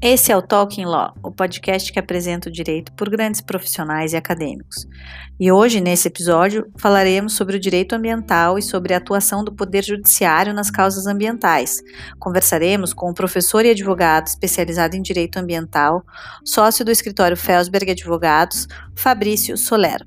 Esse é o Talking Law, o podcast que apresenta o direito por grandes profissionais e acadêmicos. E hoje, nesse episódio, falaremos sobre o direito ambiental e sobre a atuação do Poder Judiciário nas causas ambientais. Conversaremos com o professor e advogado especializado em direito ambiental, sócio do escritório Felsberg Advogados, Fabrício Soler.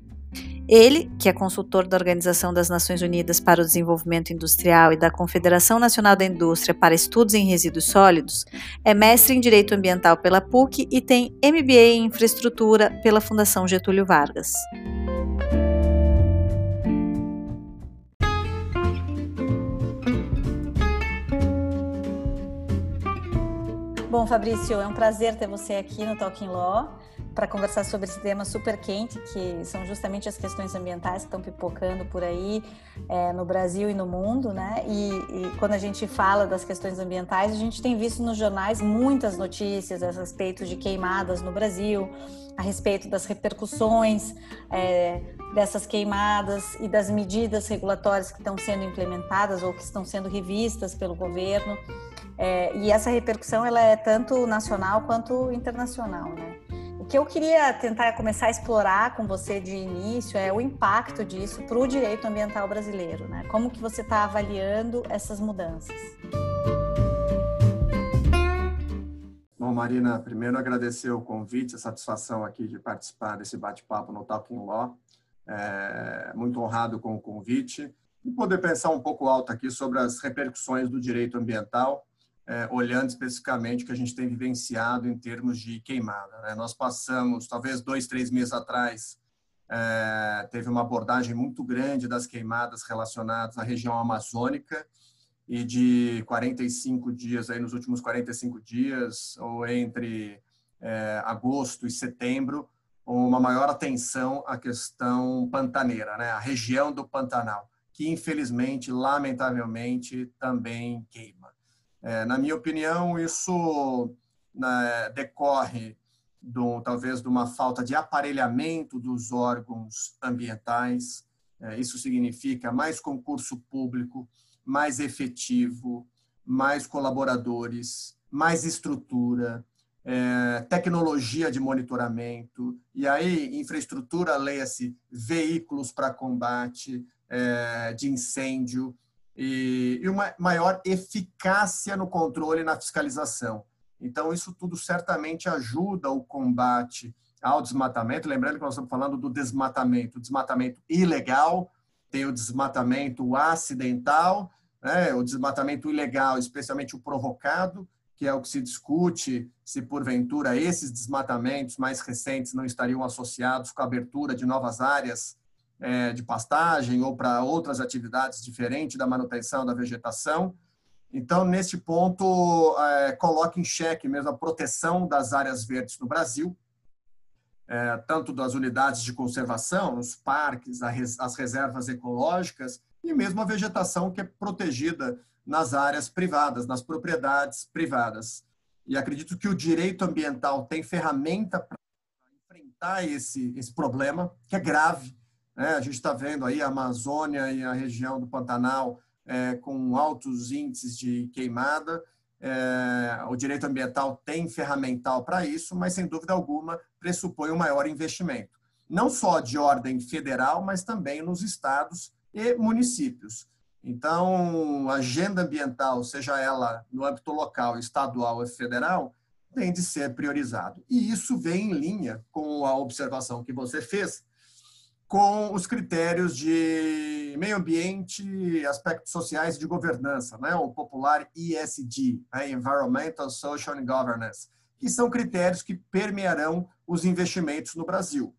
Ele, que é consultor da Organização das Nações Unidas para o Desenvolvimento Industrial e da Confederação Nacional da Indústria para Estudos em Resíduos Sólidos, é mestre em Direito Ambiental pela PUC e tem MBA em Infraestrutura pela Fundação Getúlio Vargas. Bom, Fabrício, é um prazer ter você aqui no Talking Law para conversar sobre esse tema super quente, que são justamente as questões ambientais que estão pipocando por aí é, no Brasil e no mundo, né? E, e, quando a gente fala das questões ambientais, a gente tem visto nos jornais muitas notícias a respeito de queimadas no Brasil, a respeito das repercussões é, dessas queimadas e das medidas regulatórias que estão sendo implementadas ou que estão sendo revistas pelo governo. É, e essa repercussão ela é tanto nacional quanto internacional, né? Que eu queria tentar começar a explorar com você de início é o impacto disso para o direito ambiental brasileiro, né? Como que você está avaliando essas mudanças? Bom, Marina, primeiro agradecer o convite, a satisfação aqui de participar desse bate-papo no Talking Law. É, muito honrado com o convite e poder pensar um pouco alto aqui sobre as repercussões do direito ambiental é, olhando especificamente o que a gente tem vivenciado em termos de queimada. Né? Nós passamos, talvez dois, três meses atrás, é, teve uma abordagem muito grande das queimadas relacionadas à região amazônica e de 45 dias, aí nos últimos 45 dias, ou entre é, agosto e setembro, uma maior atenção à questão pantaneira, né? a região do Pantanal, que infelizmente, lamentavelmente, também queima. É, na minha opinião, isso né, decorre do, talvez de uma falta de aparelhamento dos órgãos ambientais. É, isso significa mais concurso público, mais efetivo, mais colaboradores, mais estrutura, é, tecnologia de monitoramento, e aí infraestrutura, leia-se veículos para combate é, de incêndio, e, e uma maior eficácia no controle e na fiscalização. Então, isso tudo certamente ajuda o combate ao desmatamento. Lembrando que nós estamos falando do desmatamento, desmatamento ilegal, tem o desmatamento acidental, né? o desmatamento ilegal, especialmente o provocado, que é o que se discute se porventura esses desmatamentos mais recentes não estariam associados com a abertura de novas áreas é, de pastagem ou para outras atividades diferentes da manutenção da vegetação. Então, neste ponto, é, coloca em xeque mesmo a proteção das áreas verdes no Brasil, é, tanto das unidades de conservação, os parques, as reservas ecológicas e mesmo a vegetação que é protegida nas áreas privadas, nas propriedades privadas. E acredito que o direito ambiental tem ferramenta para enfrentar esse, esse problema, que é grave, né? A gente está vendo aí a Amazônia e a região do Pantanal é, com altos índices de queimada. É, o direito ambiental tem ferramental para isso, mas sem dúvida alguma pressupõe um maior investimento, não só de ordem federal, mas também nos estados e municípios. Então, a agenda ambiental, seja ela no âmbito local, estadual ou federal, tem de ser priorizado. E isso vem em linha com a observação que você fez com os critérios de meio ambiente, aspectos sociais e de governança, né? o popular ESG, né? Environmental, Social and Governance, que são critérios que permearão os investimentos no Brasil.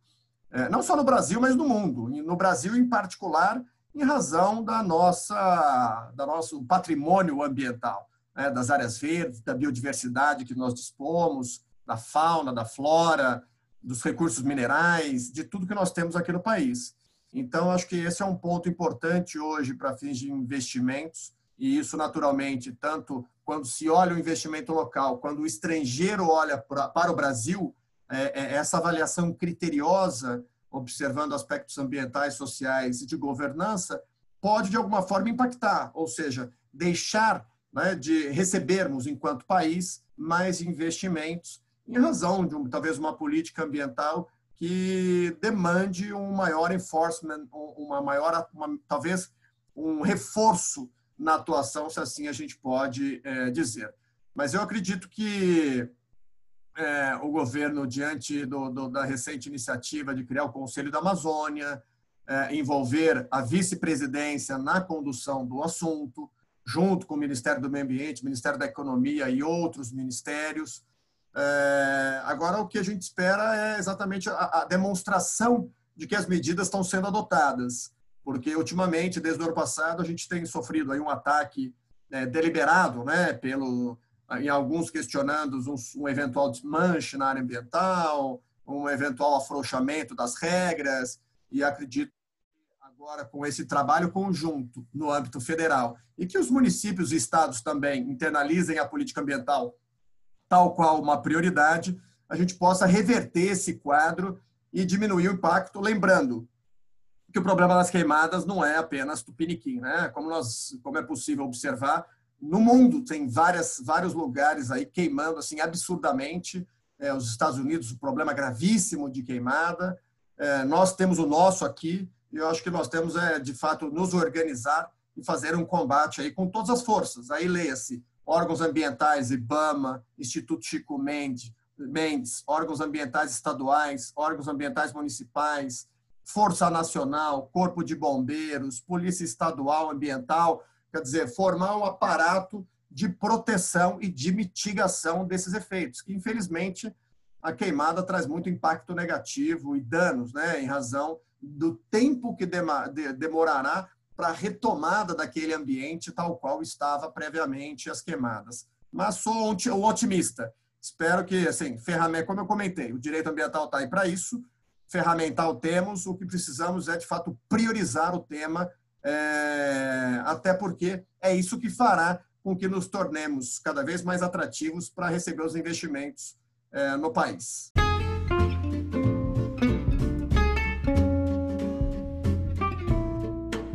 É, não só no Brasil, mas no mundo. No Brasil, em particular, em razão da nossa, da nosso patrimônio ambiental, né? das áreas verdes, da biodiversidade que nós dispomos, da fauna, da flora, dos recursos minerais, de tudo que nós temos aqui no país. Então, acho que esse é um ponto importante hoje para fins de investimentos, e isso, naturalmente, tanto quando se olha o investimento local, quando o estrangeiro olha para o Brasil, é, é essa avaliação criteriosa, observando aspectos ambientais, sociais e de governança, pode, de alguma forma, impactar, ou seja, deixar né, de recebermos, enquanto país, mais investimentos, em razão de talvez uma política ambiental que demande um maior enforcement, uma maior, uma, talvez um reforço na atuação, se assim a gente pode é, dizer. Mas eu acredito que é, o governo, diante do, do, da recente iniciativa de criar o Conselho da Amazônia, é, envolver a vice-presidência na condução do assunto, junto com o Ministério do Meio Ambiente, Ministério da Economia e outros ministérios. É, agora, o que a gente espera é exatamente a, a, demonstração de que as medidas estão sendo adotadas, porque ultimamente, desde o ano passado, a gente tem sofrido aí um ataque é, deliberado, né, pelo, em alguns questionando um, um eventual desmanche na área ambiental, um eventual afrouxamento das regras, e acredito agora com esse trabalho conjunto no âmbito federal e que os municípios e estados também internalizem a política ambiental tal qual uma prioridade, a gente possa reverter esse quadro e diminuir o impacto, lembrando que o problema das queimadas não é apenas Tupiniquim, né? Como nós, como é possível observar, no mundo tem várias, vários lugares aí queimando assim absurdamente. É, os Estados Unidos, um problema gravíssimo de queimada. É, nós temos o nosso aqui e eu acho que nós temos é de fato nos organizar e fazer um combate aí com todas as forças. Aí leia-se órgãos ambientais, IBAMA, Instituto Chico Mendes, Mendes, órgãos ambientais estaduais, órgãos ambientais municipais, Força Nacional, Corpo de Bombeiros, Polícia Estadual Ambiental, quer dizer, formar um aparato de proteção e de mitigação desses efeitos, que infelizmente a queimada traz muito impacto negativo e danos, né, em razão do tempo que demorará para a retomada daquele ambiente tal qual estava previamente as queimadas. Mas sou um otimista. Espero que, assim, ferramenta, como eu comentei, o direito ambiental está aí para isso, ferramental temos, o que precisamos é, de fato, priorizar o tema, é, até porque é isso que fará com que nos tornemos cada vez mais atrativos para receber os investimentos é, no país.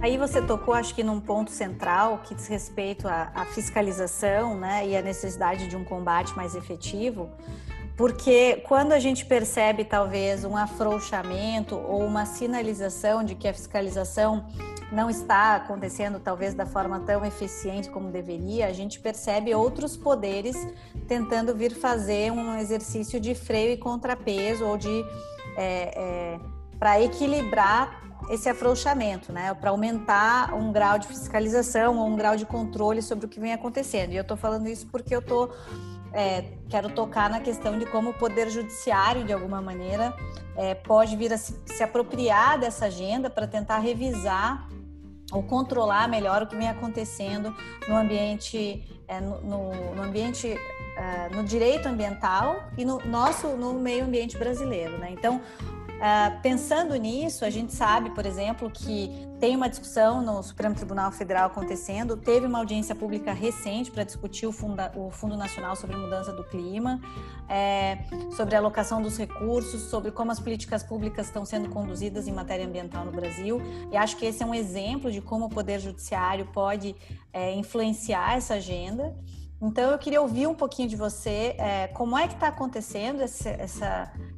Aí você tocou, acho que num ponto central que diz respeito à, à fiscalização, né, e à necessidade de um combate mais efetivo, porque quando a gente percebe talvez um afrouxamento ou uma sinalização de que a fiscalização não está acontecendo talvez da forma tão eficiente como deveria, a gente percebe outros poderes tentando vir fazer um exercício de freio e contrapeso ou de é, é, para equilibrar esse afrouxamento, né, para aumentar um grau de fiscalização ou um grau de controle sobre o que vem acontecendo. E eu estou falando isso porque eu tô é, quero tocar na questão de como o poder judiciário, de alguma maneira, é, pode vir a se, se apropriar dessa agenda para tentar revisar ou controlar melhor o que vem acontecendo no ambiente, é, no, no, no, ambiente, uh, no direito ambiental e no nosso, no meio ambiente brasileiro, né? Então, Uh, pensando nisso, a gente sabe, por exemplo, que tem uma discussão no Supremo Tribunal Federal acontecendo, teve uma audiência pública recente para discutir o, funda, o, Fundo Nacional sobre Mudança do Clima, é, sobre a alocação dos recursos, sobre como as políticas públicas estão sendo conduzidas em matéria ambiental no Brasil. E acho que esse é um exemplo de como o Poder Judiciário pode é, influenciar essa agenda. Então, eu queria ouvir um pouquinho de você, é, como é que está acontecendo essa,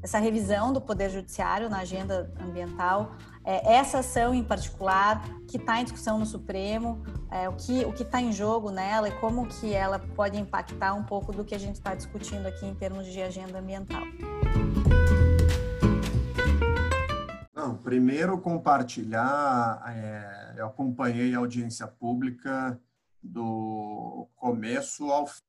essa revisão do Poder Judiciário na agenda ambiental, é, essa ação em particular, que está em discussão no Supremo, é, o que o está em jogo nela e como que ela pode impactar um pouco do que a gente está discutindo aqui em termos de agenda ambiental. Não, primeiro compartilhar, é, eu acompanhei a audiência pública do começo ao fim.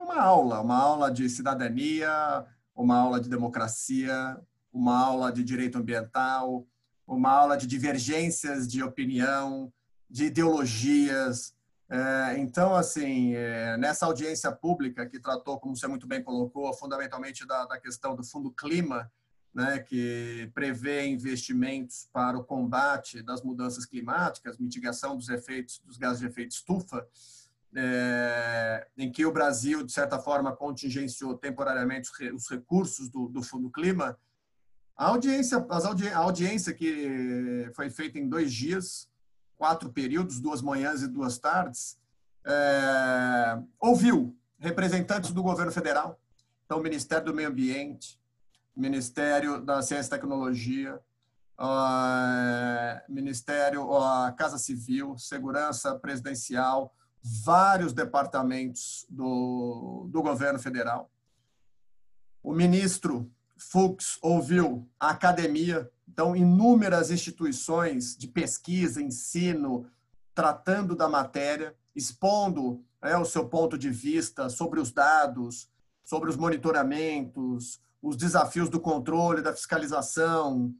Uma aula, uma aula de cidadania, uma aula de democracia, uma aula de direito ambiental, uma aula de divergências de opinião, de ideologias. É, então, assim, é, nessa audiência pública que tratou, como você muito bem colocou, fundamentalmente da, da questão do Fundo Clima, né, que prevê investimentos para o combate das mudanças climáticas, mitigação dos efeitos dos gases de efeito estufa, é, em que o Brasil, de certa forma, contingenciou temporariamente os recursos do, do Fundo Clima, a audiência, audi a audiência que foi feita em dois dias, quatro períodos, duas manhãs e duas tardes, é, ouviu representantes do governo federal, então, o Ministério do Meio Ambiente, Ministério da Ciência e Tecnologia, uh, Ministério, uh, Casa Civil, Segurança Presidencial, vários departamentos do, do governo federal. O ministro Fux ouviu a academia, então, inúmeras instituições de pesquisa, ensino, tratando da matéria, expondo é, o seu ponto de vista sobre os dados, sobre os monitoramentos, os desafios do controle, da fiscalização,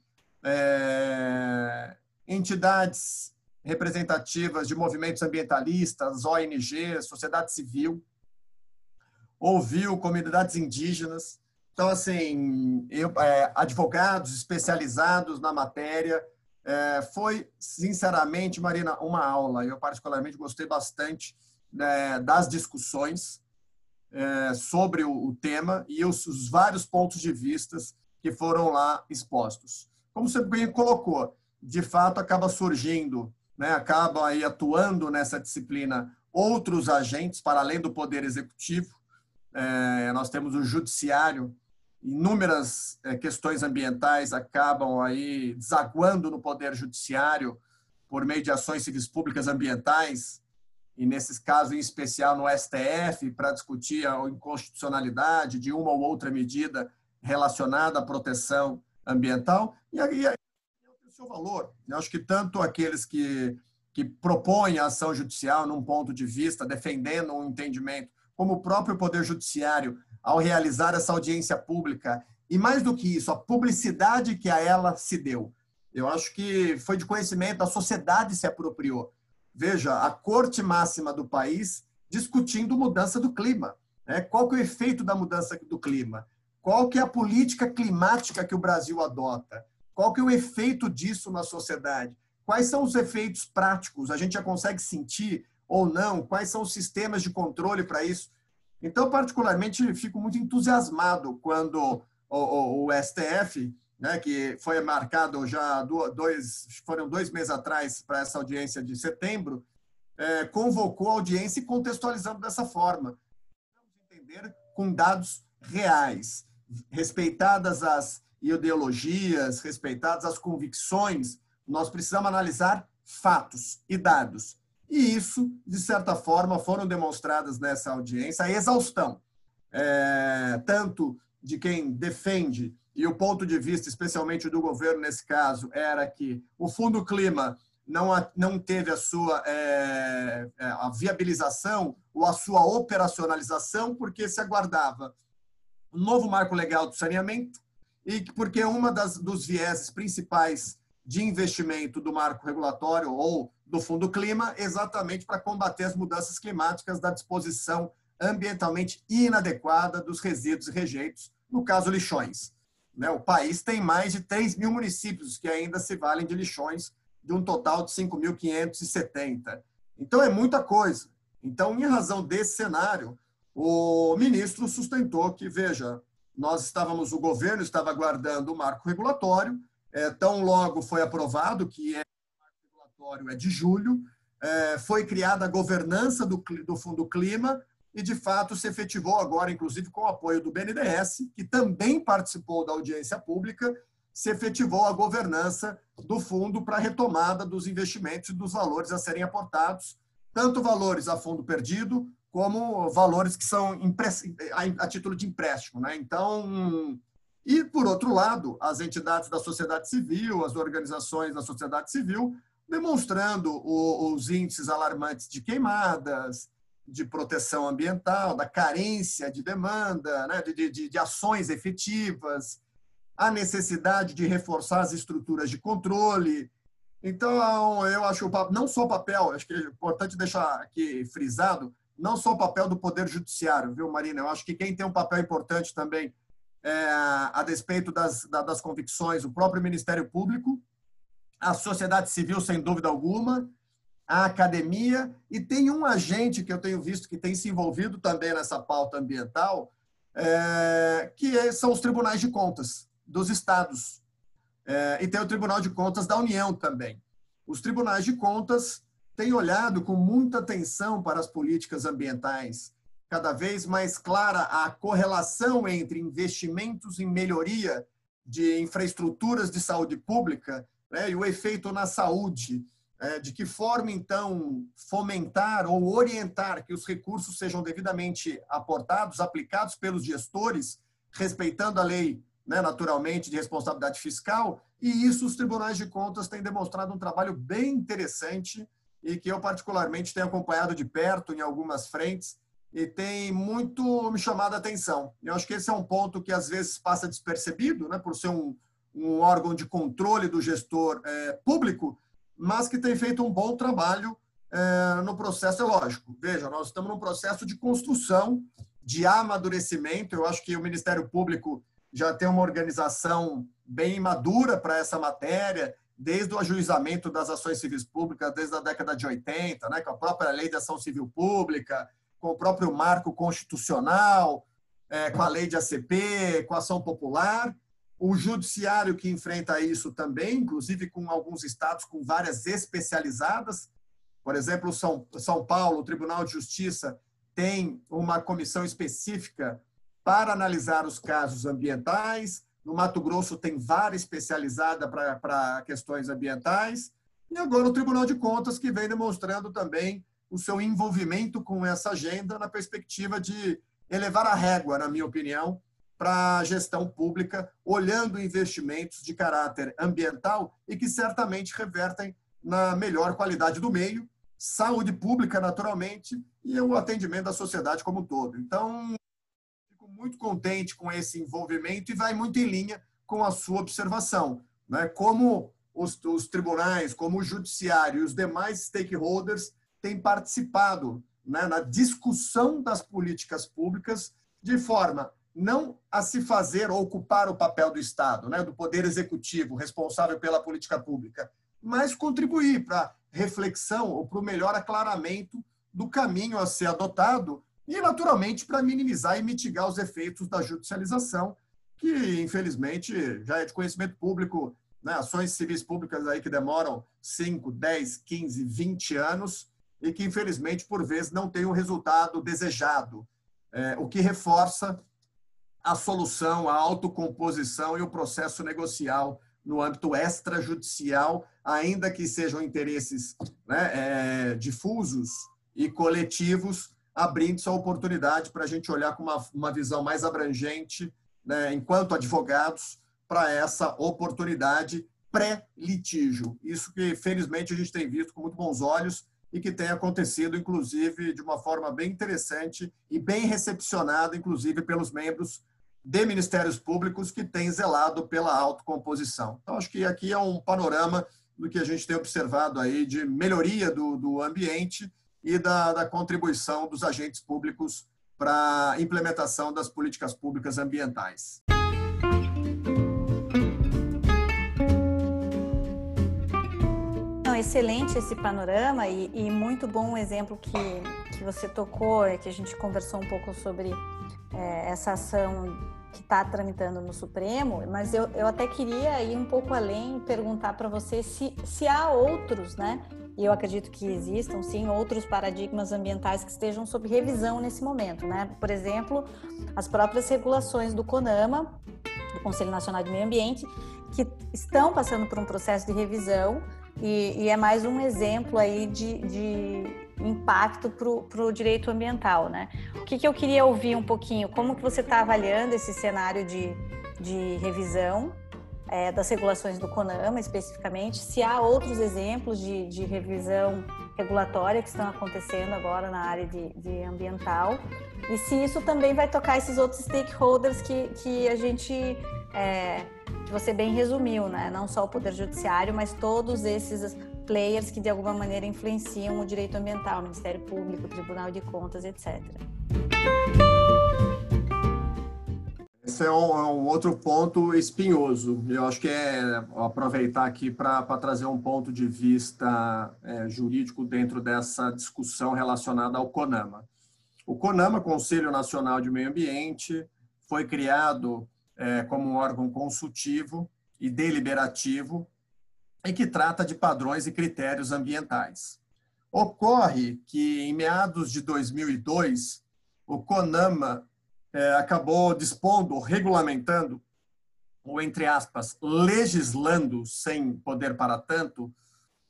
é, entidades representativas de movimentos ambientalistas, ONGs, sociedade civil, ouviu comunidades indígenas. Então, assim, eu, é, advogados especializados na matéria. É, foi, sinceramente, Marina, uma aula. Eu, particularmente, gostei bastante né, das discussões é, sobre o, o, tema e os, os, vários pontos de vistas que foram lá expostos. Como você bem colocou, de fato acaba surgindo, né, acaba aí atuando nessa disciplina outros agentes para além do poder executivo. É, nós temos o judiciário, inúmeras é, questões ambientais acabam aí desaguando no poder judiciário por meio de ações civis públicas ambientais, e nesses casos em especial no STF, para discutir a inconstitucionalidade de uma ou outra medida relacionada à proteção ambiental, e aí tem o seu valor. Eu acho que tanto aqueles que, que propõem a ação judicial num ponto de vista, defendendo um entendimento, como o próprio Poder Judiciário, ao realizar essa audiência pública, e mais do que isso, a publicidade que a ela se deu. Eu acho que foi de conhecimento, a sociedade se apropriou veja, a corte máxima do país discutindo mudança do clima. Né? Qual que é o efeito da mudança do clima? Qual que é a política climática que o Brasil adota? Qual que é o efeito disso na sociedade? Quais são os efeitos práticos? A gente já consegue sentir ou não? Quais são os sistemas de controle para isso? Então, particularmente, fico muito entusiasmado quando o, o, o STF né, que foi marcado já dois, foram dois meses atrás para essa audiência de setembro, é, convocou a audiência e contextualizando dessa forma. Vamos entender com dados reais, respeitadas as ideologias, respeitadas as convicções, nós precisamos analisar fatos e dados. E isso, de certa forma, foram demonstradas nessa audiência a exaustão, é, tanto de quem defende e o ponto de vista, especialmente do governo nesse caso, era que o Fundo Clima não, não teve a sua é, é, a viabilização ou a sua operacionalização porque se aguardava um novo marco legal do saneamento e porque uma das dos vieses principais de investimento do marco regulatório ou do Fundo Clima exatamente para combater as mudanças climáticas da disposição ambientalmente inadequada dos resíduos e rejeitos, no caso lixões. Né? O país tem mais de 3 mil municípios que ainda se valem de lixões, de um total de 5.570. Então, é muita coisa. Então, em razão desse cenário, o ministro sustentou que, veja, nós estávamos, o governo estava aguardando o marco regulatório, é, tão logo foi aprovado, que é, o marco regulatório é de julho, é, foi criada a governança do, do Fundo Clima, e, de fato, se efetivou agora, inclusive com o apoio do BNDES, que também participou da audiência pública, se efetivou a governança do fundo para a retomada dos investimentos e dos valores a serem aportados, tanto valores a fundo perdido, como valores que são a título de empréstimo. Né? Então, e, por outro lado, as entidades da sociedade civil, as organizações da sociedade civil, demonstrando os índices alarmantes de queimadas, de proteção ambiental, da carência de demanda, né, de, de, de ações efetivas, a necessidade de reforçar as estruturas de controle. Então, eu acho não só o papel, acho que é importante deixar aqui frisado, não só o papel do Poder Judiciário, viu, Marina? Eu acho que quem tem um papel importante também, é, a despeito das, das convicções, o próprio Ministério Público, a sociedade civil, sem dúvida alguma, a academia, e tem um agente que eu tenho visto que tem se envolvido também nessa pauta ambiental, é, que são os tribunais de contas dos estados. É, e tem o Tribunal de Contas da União também. Os tribunais de contas têm olhado com muita atenção para as políticas ambientais cada vez mais clara a correlação entre investimentos em melhoria de infraestruturas de saúde pública né, e o efeito na saúde. É, de que forma, então, fomentar ou orientar que os recursos sejam devidamente aportados, aplicados pelos gestores, respeitando a lei, né, naturalmente, de responsabilidade fiscal. E isso os tribunais de contas têm demonstrado um trabalho bem interessante e que eu, particularmente, tenho acompanhado de perto em algumas frentes e tem muito me chamado a atenção. Eu acho que esse é um ponto que às vezes passa despercebido, né, por ser um, um órgão de controle do gestor é, público, mas que tem feito um bom trabalho é, no processo, é lógico. Veja, nós estamos num processo de construção, de amadurecimento. Eu acho que o Ministério Público já tem uma organização bem madura para essa matéria, desde o ajuizamento das ações civis públicas, desde a década de 80, né, com a própria Lei de Ação Civil Pública, com o próprio marco constitucional, é, com a lei de ACP, com a ação popular. O judiciário que enfrenta isso também, inclusive com alguns estados com várias especializadas. Por exemplo, São, São Paulo, o Tribunal de Justiça tem uma comissão específica para analisar os casos ambientais. No Mato Grosso tem várias especializada para questões ambientais. E agora o Tribunal de Contas, que vem demonstrando também o seu envolvimento com essa agenda na perspectiva de elevar a régua, na minha opinião, para a gestão pública, olhando investimentos de caráter ambiental e que certamente revertem na melhor qualidade do meio, saúde pública, naturalmente, e o atendimento da sociedade como um todo. Então, fico muito contente com esse envolvimento e vai muito em linha com a sua observação. Né? Como os, os tribunais, como o judiciário e os demais stakeholders tem participado né, na discussão das políticas públicas de forma não a se fazer ou ocupar o papel do Estado, né, do poder executivo responsável pela política pública, mas contribuir para reflexão ou para o melhor aclaramento do caminho a ser adotado e, naturalmente, para minimizar e mitigar os efeitos da judicialização, que, infelizmente, já é de conhecimento público, né, ações civis públicas aí que demoram 5, 10, 15, 20 anos e que, infelizmente, por vezes não tem o resultado desejado, é, o que reforça a solução, a autocomposição e o processo negocial no âmbito extrajudicial, ainda que sejam interesses né, é, difusos e coletivos, abrindo-se a oportunidade para a gente olhar com uma, uma visão mais abrangente, né, enquanto advogados, para essa oportunidade pré-litígio. Isso que, felizmente, a gente tem visto com muito bons olhos e que tem acontecido, inclusive, de uma forma bem interessante e bem recepcionada, inclusive, pelos membros de ministérios públicos que têm zelado pela autocomposição. Então, acho que aqui é um panorama do que a gente tem observado aí de melhoria do, do ambiente e da, da contribuição dos agentes públicos para a implementação das políticas públicas ambientais. Excelente esse panorama e, e, muito bom o exemplo que, que você tocou, é que a gente conversou um pouco sobre é, essa ação que está tramitando no Supremo, mas eu, eu até queria ir um pouco além e perguntar para você se, se há outros, né? E eu acredito que existam, sim, outros paradigmas ambientais que estejam sob revisão nesse momento, né? Por exemplo, as próprias regulações do CONAMA, do Conselho Nacional de Meio Ambiente, que estão passando por um processo de revisão e, e é mais um exemplo aí de, de impacto para o direito ambiental, né? O que, que eu queria ouvir um pouquinho, como que você está avaliando esse cenário de, de revisão é, das regulações do CONAMA, especificamente, se há outros exemplos de, de revisão regulatória que estão acontecendo agora na área de, de, ambiental, e se isso também vai tocar esses outros stakeholders que, que a gente é, que você bem resumiu, né? Não só o Poder Judiciário, mas todos esses players que de alguma maneira influenciam o direito ambiental, Ministério Público, Tribunal de Contas, etc. Esse é um, é um, outro ponto espinhoso. Eu acho que é aproveitar aqui para trazer um ponto de vista é, jurídico dentro dessa discussão relacionada ao CONAMA. O CONAMA, Conselho Nacional de Meio Ambiente, foi criado é, como um órgão consultivo e deliberativo e que trata de padrões e critérios ambientais. Ocorre que, em meados de 2002, o CONAMA é, acabou dispondo, regulamentando, ou entre aspas, legislando, sem poder para tanto,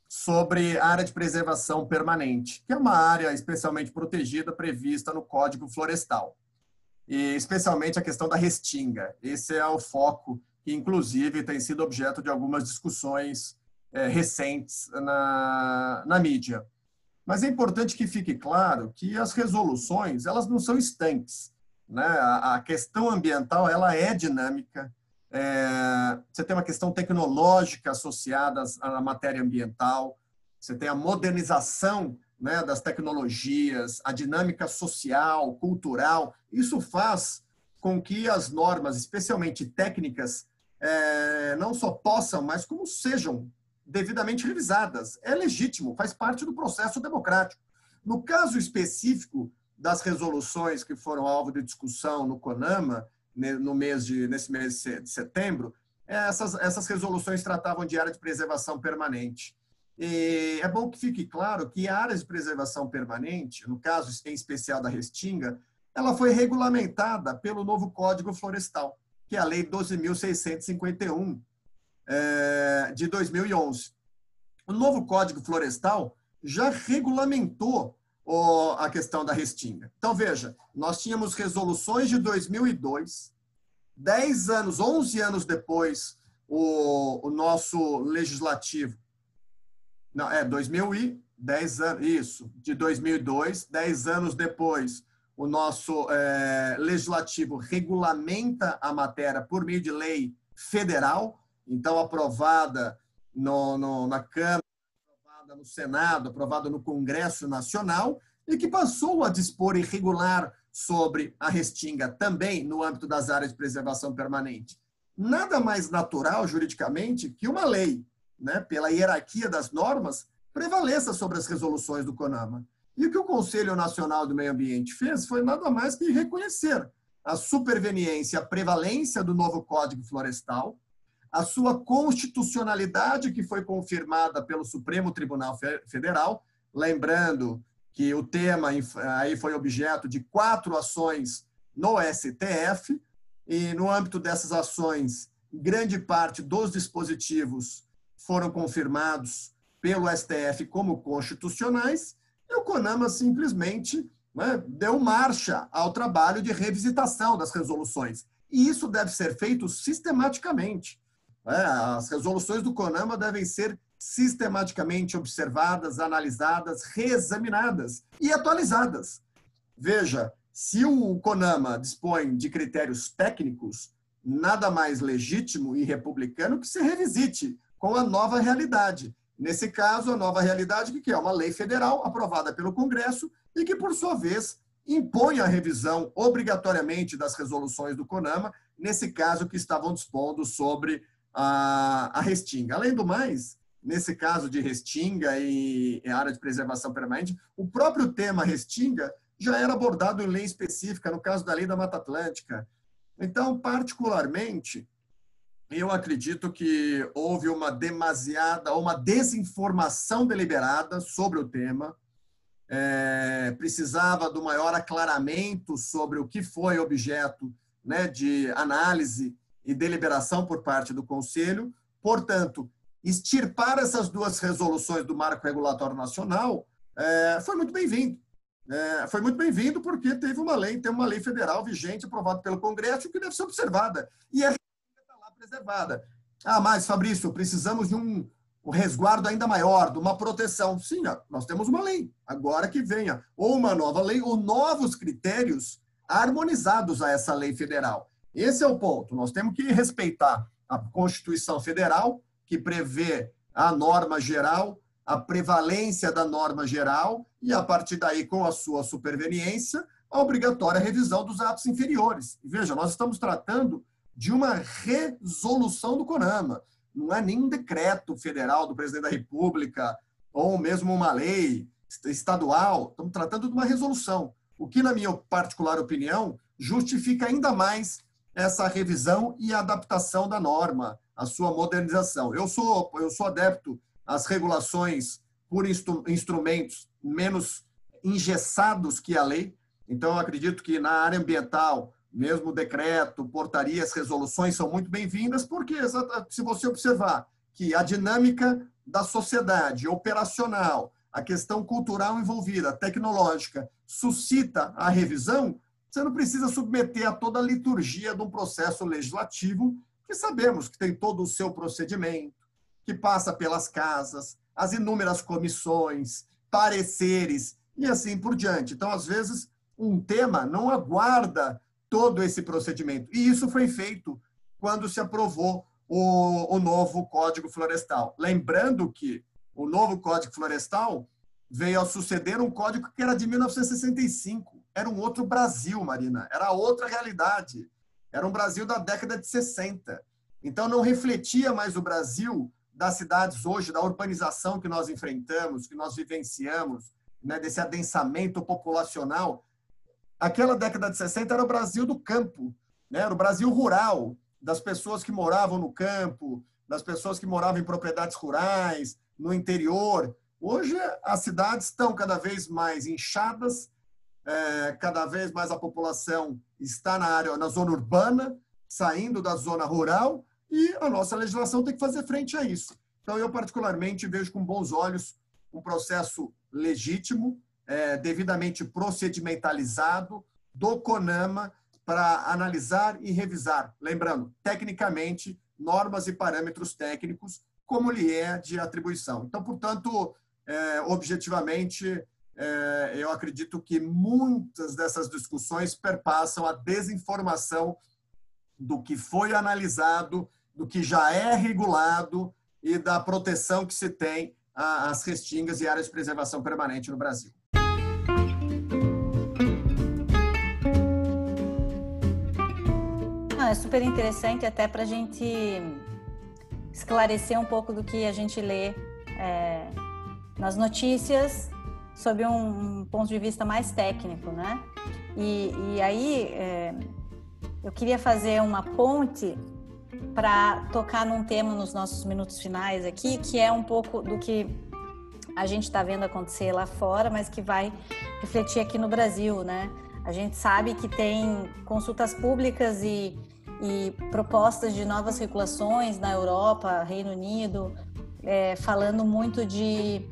sobre a área de preservação permanente, que é uma área especialmente protegida prevista no Código Florestal. E especialmente a questão da restinga. Esse é o foco que, inclusive, tem sido objeto de algumas discussões é, recentes na, na mídia. Mas é importante que fique claro que as resoluções elas não são estanques. Né? A, a questão ambiental ela é dinâmica. É, você tem uma questão tecnológica associada à matéria ambiental. Você tem a modernização né, das tecnologias, a dinâmica social, cultural. Isso faz com que as normas, especialmente técnicas, é, não só possam, mas como sejam devidamente revisadas. É legítimo, faz parte do processo democrático. No caso específico das resoluções que foram alvo de discussão no CONAMA, no mês de, nesse mês de setembro, essas, essas resoluções tratavam de área de preservação permanente. E é bom que fique claro que a área de preservação permanente, no caso em especial da Restinga, ela foi regulamentada pelo novo Código Florestal, que é a Lei 12.651, é, de 2011. O novo Código Florestal já regulamentou a questão da restinga. Então, veja, nós tínhamos resoluções de 2002, 10 anos, 11 anos depois, o, o nosso legislativo. Não, é 2010 anos, isso, de 2002, 10 anos depois, o nosso é, legislativo regulamenta a matéria por meio de lei federal, então aprovada no, no, na Câmara, aprovada no Senado, aprovada no Congresso Nacional, e que passou a dispor e regular sobre a restinga também no âmbito das áreas de preservação permanente. Nada mais natural, juridicamente, que uma lei, né, pela hierarquia das normas, prevaleça sobre as resoluções do CONAMA. E o que o Conselho Nacional do Meio Ambiente fez foi nada mais que reconhecer a superveniência, a prevalência do novo Código Florestal, a sua constitucionalidade, que foi confirmada pelo Supremo Tribunal Federal, lembrando que o tema aí foi objeto de quatro ações no STF, e no âmbito dessas ações, grande parte dos dispositivos foram confirmados pelo STF como constitucionais, e o CONAMA simplesmente né, deu marcha ao trabalho de revisitação das resoluções. E isso deve ser feito sistematicamente. É, as resoluções do CONAMA devem ser sistematicamente observadas, analisadas, reexaminadas e atualizadas. Veja, se o CONAMA dispõe de critérios técnicos, nada mais legítimo e republicano que se revisite com a nova realidade. Nesse caso, a nova realidade que é uma lei federal aprovada pelo Congresso e que, por sua vez, impõe a revisão obrigatoriamente das resoluções do CONAMA, nesse caso que estavam dispondo sobre a, a restinga. Além do mais, nesse caso de restinga e, e área de preservação permanente, o próprio tema restinga já era abordado em lei específica, no caso da lei da Mata Atlântica. Então, particularmente, eu acredito que houve uma demasiada, uma desinformação deliberada sobre o tema. É, precisava do maior aclaramento sobre o que foi objeto né, de análise e deliberação por parte do Conselho. Portanto, extirpar essas duas resoluções do Marco Regulatório Nacional é, foi muito bem-vindo. É, foi muito bem-vindo porque teve uma lei, tem uma lei federal vigente aprovada pelo Congresso que deve ser observada. E lá preservada. Ah, mas, Fabrício, precisamos de um, um resguardo ainda maior, de uma proteção. Sim, nós temos uma lei. Agora que venha ou uma nova lei ou novos critérios harmonizados a essa lei federal. Esse é o ponto. Nós temos que respeitar a Constituição Federal, que prevê a norma geral, a prevalência da norma geral, e a partir daí, com a sua superveniência, a obrigatória revisão dos atos inferiores. Veja, nós estamos tratando de uma resolução do CONAMA, não é nem um decreto federal do presidente da República, ou mesmo uma lei estadual, estamos tratando de uma resolução, o que, na minha particular opinião, justifica ainda mais essa revisão e adaptação da norma, a sua modernização. Eu sou, eu sou adepto às regulações por instru instrumentos menos engessados que a lei, Então, eu acredito que na área ambiental, mesmo decreto, portarias, resoluções são muito bem-vindas, porque se você observar que a dinâmica da sociedade operacional, a questão cultural envolvida, tecnológica, suscita a revisão, você não precisa submeter a toda a liturgia de um processo legislativo, que sabemos que tem todo o seu procedimento, que passa pelas casas, as inúmeras comissões, pareceres e assim por diante. Então, às vezes, um tema não aguarda todo esse procedimento. E isso foi feito quando se aprovou o, o novo Código Florestal. Lembrando que o novo Código Florestal veio a suceder um código que era de 1965. Era um outro Brasil, Marina. Era outra realidade. Era um Brasil da década de 60. Então, não refletia mais o Brasil das cidades hoje, da urbanização que nós enfrentamos, que nós vivenciamos, né, desse adensamento populacional. Aquela década de 60 era o Brasil do campo, né, era o Brasil rural, das pessoas que moravam no campo, das pessoas que moravam em propriedades rurais, no interior. Hoje, as cidades estão cada vez mais inchadas, é, cada vez mais a população está na área, na zona urbana, saindo da zona rural, e a nossa legislação tem que fazer frente a isso. Então, eu, particularmente, vejo com bons olhos um processo legítimo, é, devidamente procedimentalizado do CONAMA para analisar e revisar, lembrando, tecnicamente, normas e parâmetros técnicos, como lhe é de atribuição. Então, portanto, é, objetivamente, é, eu acredito que muitas dessas discussões perpassam a desinformação do que foi analisado do que já é regulado e da proteção que se tem às restingas e áreas de preservação permanente no Brasil. É super interessante até para a gente esclarecer um pouco do que a gente lê é, nas notícias sob um, um, ponto de vista mais técnico, né? E, e aí é, eu queria fazer uma ponte para tocar num tema nos nossos minutos finais aqui, que é um pouco do que a gente está vendo acontecer lá fora, mas que vai refletir aqui no Brasil, né? A gente sabe que tem consultas públicas e, e propostas de novas regulações na Europa, Reino Unido, é, falando muito de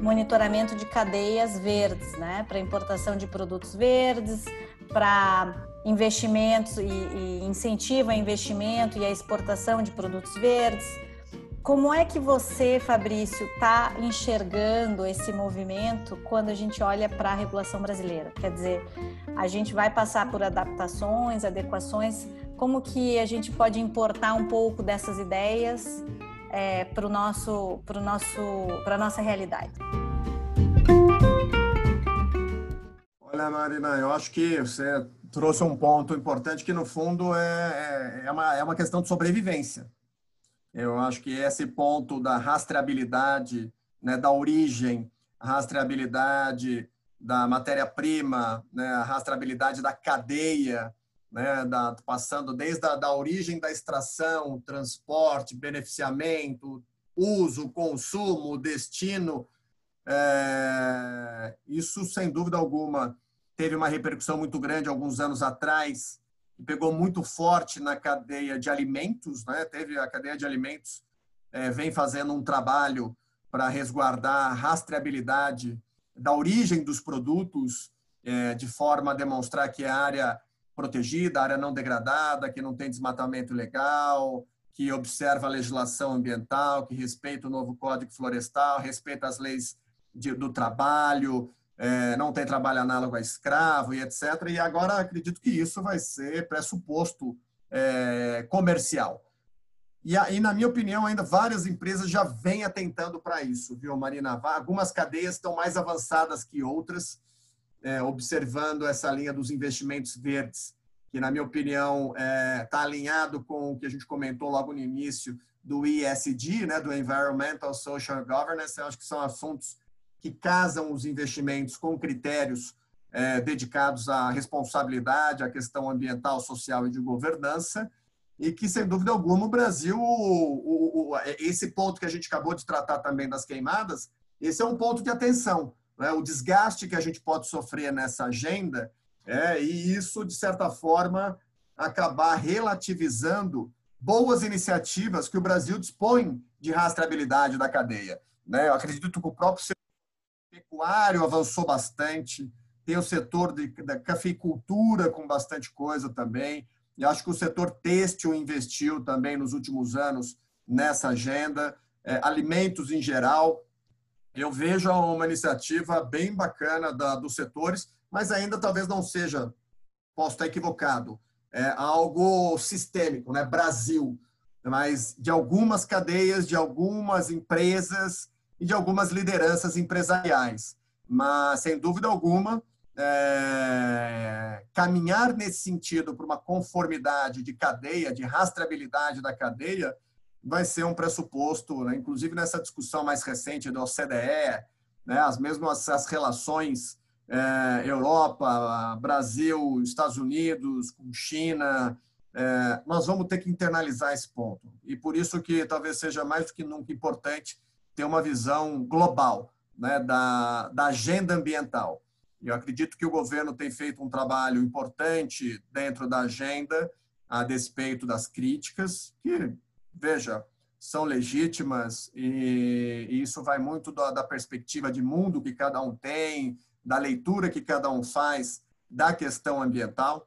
monitoramento de cadeias verdes, né? Para importação de produtos verdes, para investimentos e, e incentiva investimento e a exportação de produtos verdes. Como é que você, Fabrício, está enxergando esse movimento quando a gente olha para a regulação brasileira? Quer dizer, a gente vai passar por adaptações, adequações. Como que a gente pode importar um pouco dessas ideias é, para o nosso, para nosso, para nossa realidade? Olha, Marina, eu acho que você trouxe um ponto importante que, no fundo, é, é, é, uma, é uma questão de sobrevivência. Eu acho que esse ponto da rastreabilidade, né, da origem, rastreabilidade da matéria-prima, né, a rastreabilidade da cadeia, né, da, passando desde a da origem da extração, transporte, beneficiamento, uso, consumo, destino, é, isso, sem dúvida alguma, teve uma repercussão muito grande alguns anos atrás, e pegou muito forte na cadeia de alimentos, né? Teve a cadeia de alimentos é, vem fazendo um trabalho para resguardar a rastreabilidade da origem dos produtos, é, de forma a demonstrar que é área protegida, área não degradada, que não tem desmatamento legal, que observa a legislação ambiental, que respeita o novo Código Florestal, respeita as leis de, do trabalho, é, não tem trabalho análogo a escravo e etc. E agora acredito que isso vai ser pressuposto é, comercial. E, aí, na minha opinião, ainda várias empresas já vêm atentando para isso, viu, Marina? Algumas cadeias estão mais avançadas que outras, é, observando essa linha dos investimentos verdes, que, na minha opinião, está é, tá alinhado com o que a gente comentou logo no início do ESG, né, do Environmental Social Governance. Eu acho que são assuntos que casam os investimentos com critérios é, dedicados à responsabilidade, à questão ambiental, social e de governança, e que, sem dúvida alguma, o Brasil, o, o, esse ponto que a gente acabou de tratar também das queimadas, esse é um ponto de atenção. Né? O desgaste que a gente pode sofrer nessa agenda É, e isso, de certa forma, acabar relativizando boas iniciativas que o Brasil dispõe de rastreabilidade da cadeia. Né? Eu acredito que o próprio setor pecuário avançou bastante, tem o setor de, da cafeicultura com bastante coisa também. Eu acho que o setor têxtil investiu também nos últimos anos nessa agenda, é, alimentos em geral. Eu vejo uma iniciativa bem bacana da, dos setores, mas ainda talvez não seja, posso estar equivocado, é algo sistêmico, né? Brasil, mas de algumas cadeias, de algumas empresas e de algumas lideranças empresariais. Mas, sem dúvida alguma, é, caminhar nesse sentido para uma conformidade de cadeia, de rastreabilidade da cadeia, vai ser um pressuposto, né? inclusive nessa discussão mais recente da OCDE, né? as mesmas as relações é, Europa, Brasil, Estados Unidos, com China, é, nós vamos ter que internalizar esse ponto. E por isso que talvez seja mais do que nunca importante ter uma visão global né, da, da agenda ambiental. Eu acredito que o governo tem feito um trabalho importante dentro da agenda, a despeito das críticas, que, veja, são legítimas e, e isso vai muito da, da, perspectiva de mundo que cada um tem, da leitura que cada um faz da questão ambiental.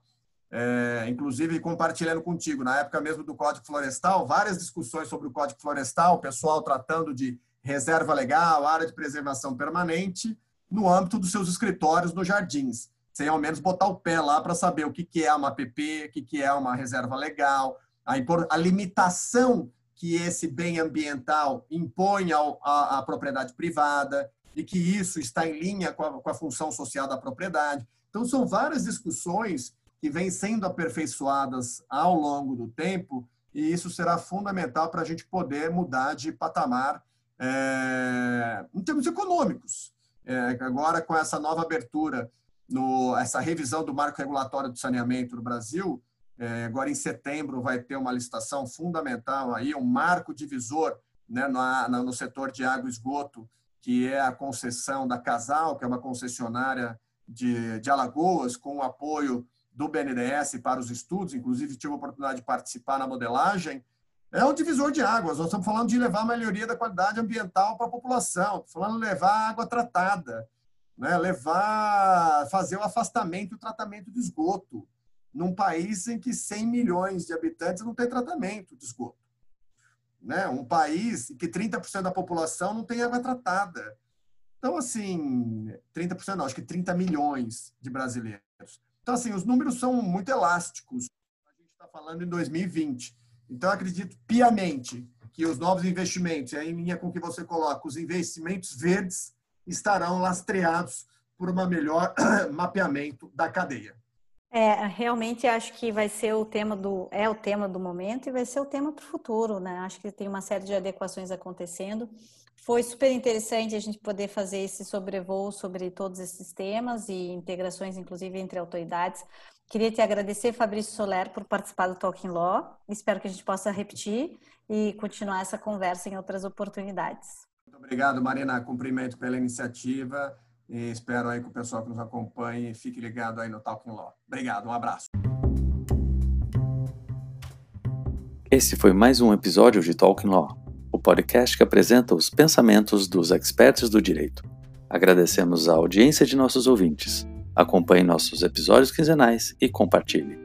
É, inclusive, compartilhando contigo, na época mesmo do Código Florestal, várias discussões sobre o Código Florestal, o pessoal tratando de reserva legal, área de preservação permanente, no âmbito dos seus escritórios nos jardins, sem ao menos botar o pé lá para saber o que, que é uma APP, o que, que é uma reserva legal, a, a limitação que esse bem ambiental impõe ao, à, à, propriedade privada e que isso está em linha com a, com a função social da propriedade. Então, são várias discussões que vêm sendo aperfeiçoadas ao longo do tempo e isso será fundamental para a gente poder mudar de patamar é, em termos econômicos. É, agora, com essa nova abertura, no, essa revisão do marco regulatório do saneamento no Brasil, é, agora em setembro vai ter uma licitação fundamental aí, um marco divisor né, no, setor de água e esgoto, que é a concessão da Casal, que é uma concessionária de, de Alagoas, com o apoio do BNDES para os estudos, inclusive tive a oportunidade de participar na modelagem, é um divisor de águas. Nós estamos falando de levar a melhoria da qualidade ambiental para a população, estamos falando de levar água tratada, né? levar, fazer o afastamento e o tratamento de esgoto, num país em que 100 milhões de habitantes não tem tratamento de esgoto. Né? Um país em que 30% da população não tem água tratada. Então, assim, 30% não, acho que 30 milhões de brasileiros. Então, assim, os números são muito elásticos. A gente está falando em 2020. Então, acredito piamente que os novos investimentos, e aí em linha com o que você coloca, os investimentos verdes estarão lastreados por um melhor mapeamento da cadeia. É, realmente acho que vai ser o tema do é o tema do momento e vai ser o tema para o futuro, né? Acho que tem uma série de adequações acontecendo. Foi super interessante a gente poder fazer esse sobrevoo sobre todos esses temas e integrações, inclusive entre autoridades. Queria te agradecer, Fabrício Soler, por participar do Talking Law. Espero que a gente possa repetir e continuar essa conversa em outras oportunidades. Muito obrigado, Marina. Cumprimento pela iniciativa e espero aí que o pessoal que nos acompanhe fique ligado aí no Talking Law. Obrigado, um abraço. Esse foi mais um episódio de Talking Law, o podcast que apresenta os pensamentos dos experts do direito. Agradecemos a audiência de nossos ouvintes. Acompanhe nossos episódios quinzenais e compartilhe.